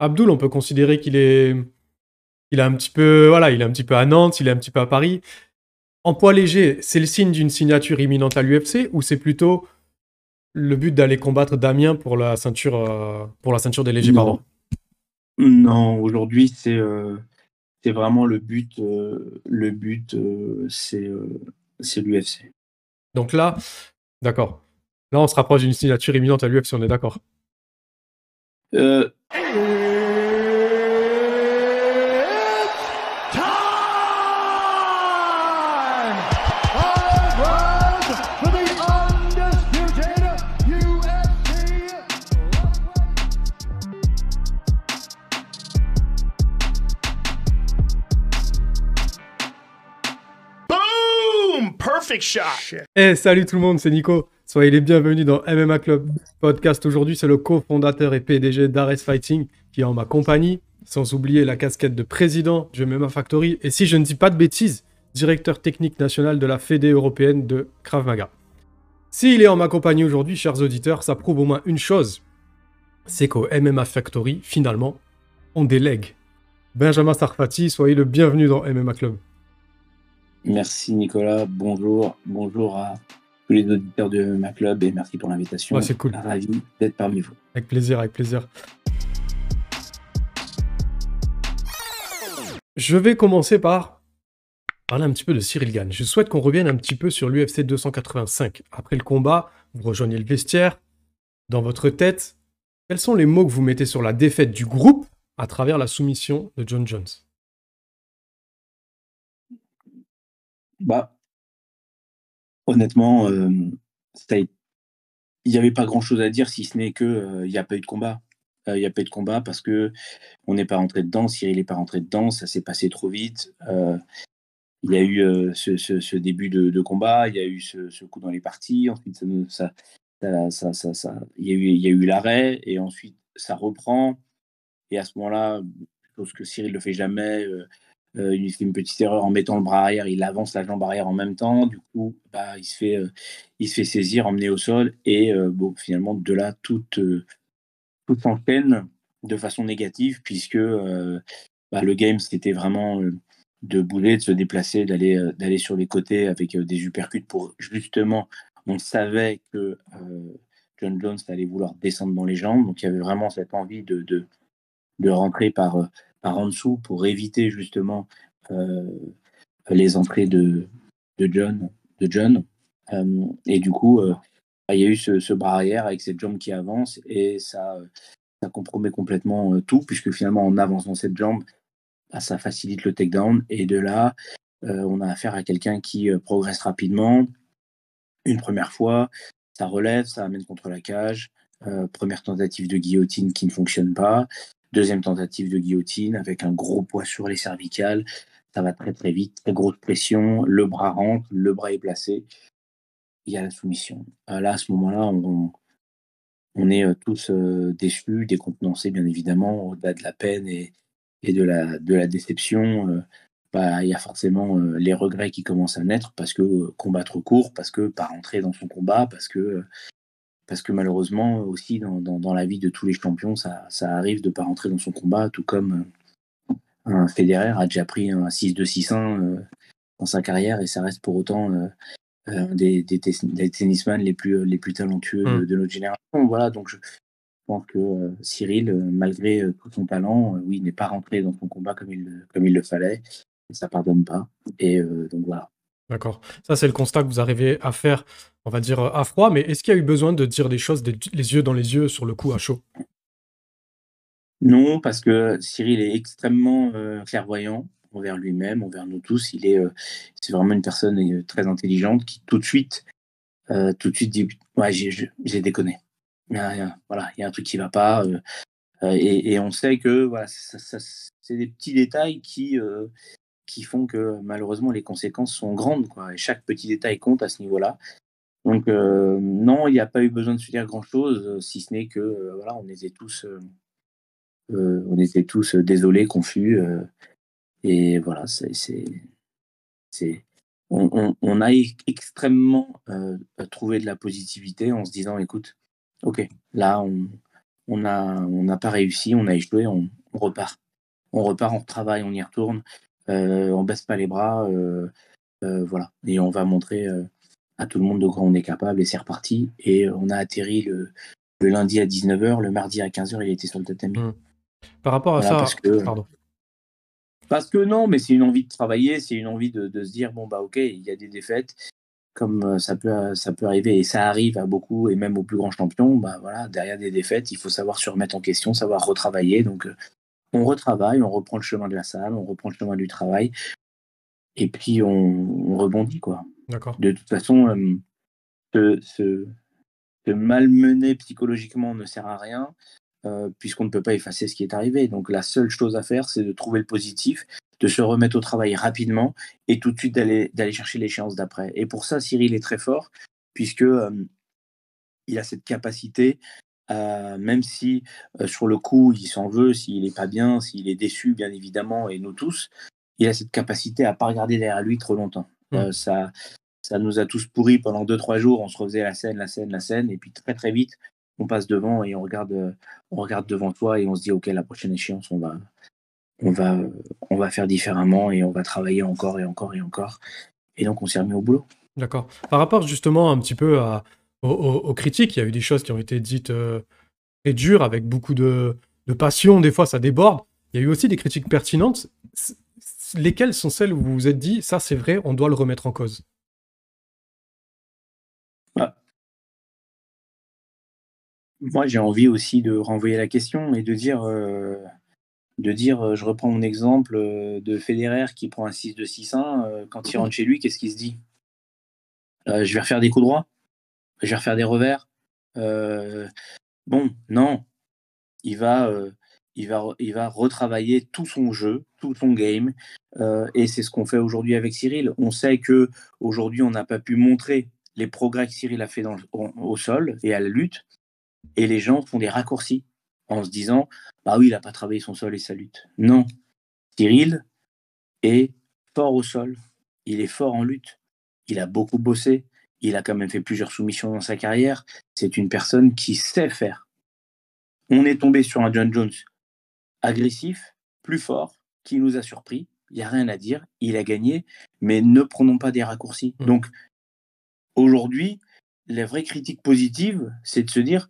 Abdul, on peut considérer qu'il est, il a un petit peu, voilà, il est un petit peu à Nantes, il est un petit peu à Paris. En poids léger, c'est le signe d'une signature imminente à l'UFC ou c'est plutôt le but d'aller combattre Damien pour la ceinture, euh, pour la ceinture des légers, Non. pardon? Non, aujourd'hui, c'est euh, c'est vraiment le but. euh, le but, c'est c'est l'UFC. Donc là, d'accord. Là, on se rapproche d'une signature imminente à l'UFC, on est d'accord? Euh, Shot. Eh, salut tout le monde, c'est Nico. Soyez les bienvenus dans MMA Club Podcast. Aujourd'hui, c'est le cofondateur et PDG d'Ares Fighting qui est en ma compagnie, sans oublier la casquette de président du MMA Factory. Et si je ne dis pas de bêtises, directeur technique national de la Fédé européenne de Krav Maga. S'il est en ma compagnie aujourd'hui, chers auditeurs, ça prouve au moins une chose c'est qu'au MMA Factory, finalement, on délègue. Benjamin Sarfati, soyez le bienvenu dans MMA Club. Merci Nicolas. Bonjour, bonjour à tous les auditeurs de ma club et merci pour l'invitation. Ouais, c'est cool. Ravi d'être parmi vous. Avec plaisir, avec plaisir. Je vais commencer par parler un petit peu de Cyril Gann. Je souhaite qu'on revienne un petit peu sur l'UFC 285. Après le combat, vous rejoignez le vestiaire. Dans votre tête, quels sont les mots que vous mettez sur la défaite du groupe à travers la soumission de John Jones? Bah, honnêtement, euh, il n'y avait pas grand-chose à dire si ce n'est que euh, n'y a pas eu de combat. Euh, Il n'y a pas eu de combat parce que on n'est pas rentré dedans. Cyril n'est pas rentré dedans. Ça s'est passé trop vite. Il y a eu ce, début de, combat. Il y a eu ce, coup dans les parties. Ensuite, ça, ça, ça, ça, il y a eu, eu l'arrêt et ensuite ça reprend. Et à ce moment-là, chose que Cyril ne fait jamais. Euh, il fait une petite erreur en mettant le bras arrière, il avance la jambe arrière en même temps. Du coup, bah, il, se fait, euh, il se fait saisir, emmener au sol. Et euh, bon, finalement, de là, tout, tout s'enchaîne de façon négative, puisque bah, le game, c'était vraiment de bouler, de se déplacer, d'aller d'aller sur les côtés avec des uppercuts pour justement, on savait que John Jones allait vouloir descendre dans les jambes. Donc, il y avait vraiment cette envie de, de rentrer par, euh, par en dessous pour éviter justement euh, les entrées de, John. De. Euh, et du coup, bah, il y a eu ce, bras arrière avec cette jambe qui avance et ça, compromet complètement tout, puisque finalement, en avançant cette jambe, bah, ça facilite le takedown. Et de là, on a affaire à quelqu'un qui progresse rapidement. Une première fois, ça relève, ça amène contre la cage. Première tentative de guillotine qui ne fonctionne pas. Deuxième tentative de guillotine avec un gros poids sur les cervicales. Ça va très très vite, très grosse pression. Le bras rentre, le bras est placé. Il y a la soumission. Euh, là, à ce moment-là, on, est euh, tous euh, déçus, décontenancés, bien évidemment, au-delà de la peine et, de, la, déception. bah, il y a forcément les regrets qui commencent à naître parce que euh, combattre court, parce que pas rentrer dans son combat, parce que, parce que malheureusement aussi dans, dans, dans la vie de tous les champions, ça, ça arrive de ne pas rentrer dans son combat, tout comme euh, un Federer a déjà pris un 6-2-6-1 euh, dans sa carrière et ça reste pour autant euh, un des, des, des tennisman les plus, les plus talentueux de, Mm. de notre génération. Voilà, donc je pense que Cyril, malgré tout son talent, oui, n'est pas rentré dans son combat comme il, le- comme il le fallait. Et ça pardonne pas. Et euh, donc voilà. D'accord. Ça, c'est le constat que vous arrivez à faire, on va dire, à froid. Mais est-ce qu'il y a eu besoin de dire des choses les yeux dans les yeux sur le coup à chaud? Non, parce que Cyril est extrêmement euh, clairvoyant envers lui-même, envers nous tous. Il est, euh, c'est vraiment une personne euh, très intelligente qui tout de suite, tout de suite dit, ouais, j'ai, déconné. Voilà, il y a un truc qui va pas. et, on sait que voilà, ça- c'est des petits détails qui, qui font que malheureusement les conséquences sont grandes. Quoi, et chaque petit détail compte à ce niveau-là. Donc euh, non, il n'y a pas eu besoin de se dire grand-chose, euh, si ce n'est que euh, voilà, on était tous, on était tous désolés, confus. et voilà, c'est, c'est, on, a e- extrêmement trouvé de la positivité en se disant, écoute, ok, là, on, on a on n'a pas réussi, on a échoué, on, on repart. On repart, on retravaille, on y retourne, euh, on baisse pas les bras, euh, euh, voilà. Et on va montrer à tout le monde de quoi on est capable et c'est reparti. Et on a atterri le, le lundi à 19h, le mardi à 15h, il était sur le tatami. Mm. Par rapport à Voilà, ça, parce que- pardon. Parce que non, mais c'est une envie de travailler, c'est une envie de, de se dire bon bah ok, il y a des défaites, comme ça peut ça peut arriver et ça arrive à beaucoup et même aux plus grands champions. Bah voilà, derrière des défaites, il faut savoir se remettre en question, savoir retravailler. Donc on retravaille, on reprend le chemin de la salle, on reprend le chemin du travail et puis on, on rebondit quoi. D'accord. De toute façon, euh, se malmener psychologiquement ne sert à rien, euh, puisqu'on ne peut pas effacer ce qui est arrivé. Donc la seule chose à faire, c'est de trouver le positif, de se remettre au travail rapidement et tout de suite d'aller d'aller chercher l'échéance d'après. Et pour ça, Cyril est très fort, puisque euh, il a cette capacité, à, même si euh, sur le coup il s'en veut, s'il n'est pas bien, s'il est déçu, bien évidemment, et nous tous, il a cette capacité à pas regarder derrière lui trop longtemps. Mm. Euh, ça, ça nous a tous pourris pendant 2-3 jours. On se refaisait la scène, la scène, la scène, et puis très très vite, on passe devant et on regarde, euh, on regarde devant toi et on se dit ok, la prochaine échéance, on va, on va, euh, on va faire différemment et on va travailler encore et encore et encore. Et donc on s'est remis au boulot. D'accord. Par rapport justement un petit peu à, aux, critiques, il y a eu des choses qui ont été dites euh, très dures, avec beaucoup de, de passion, des fois ça déborde. Il y a eu aussi des critiques pertinentes. Lesquelles sont celles où vous vous êtes dit, ça c'est vrai, on doit le remettre en cause? Moi, j'ai envie aussi de renvoyer la question et de dire, euh, de dire, euh, je reprends mon exemple de Federer qui prend un 6 de 6-1. euh, quand il rentre chez lui, qu'est-ce qu'il se dit? Euh, Je vais refaire des coups droits Je vais refaire des revers. Euh, Bon, non. Il va, euh, il, va, il va retravailler tout son jeu, tout son game. euh, et c'est ce qu'on fait aujourd'hui avec Cyril. On sait que aujourd'hui, on n'a pas pu montrer les progrès que Cyril a fait au sol et à la lutte. Et les gens font des raccourcis en se disant bah oui il n'a pas travaillé son sol et sa lutte. Non. Cyril est fort au sol. Il est fort en lutte. Il a beaucoup bossé il a quand même fait plusieurs soumissions dans sa carrière c'est une personne qui sait faire. On est tombé sur un John Jones agressif plus fort qui nous a surpris. Il n'y a rien à dire il a gagné mais ne prenons pas des raccourcis. Mm. donc aujourd'hui la vraie critique positive c'est de se dire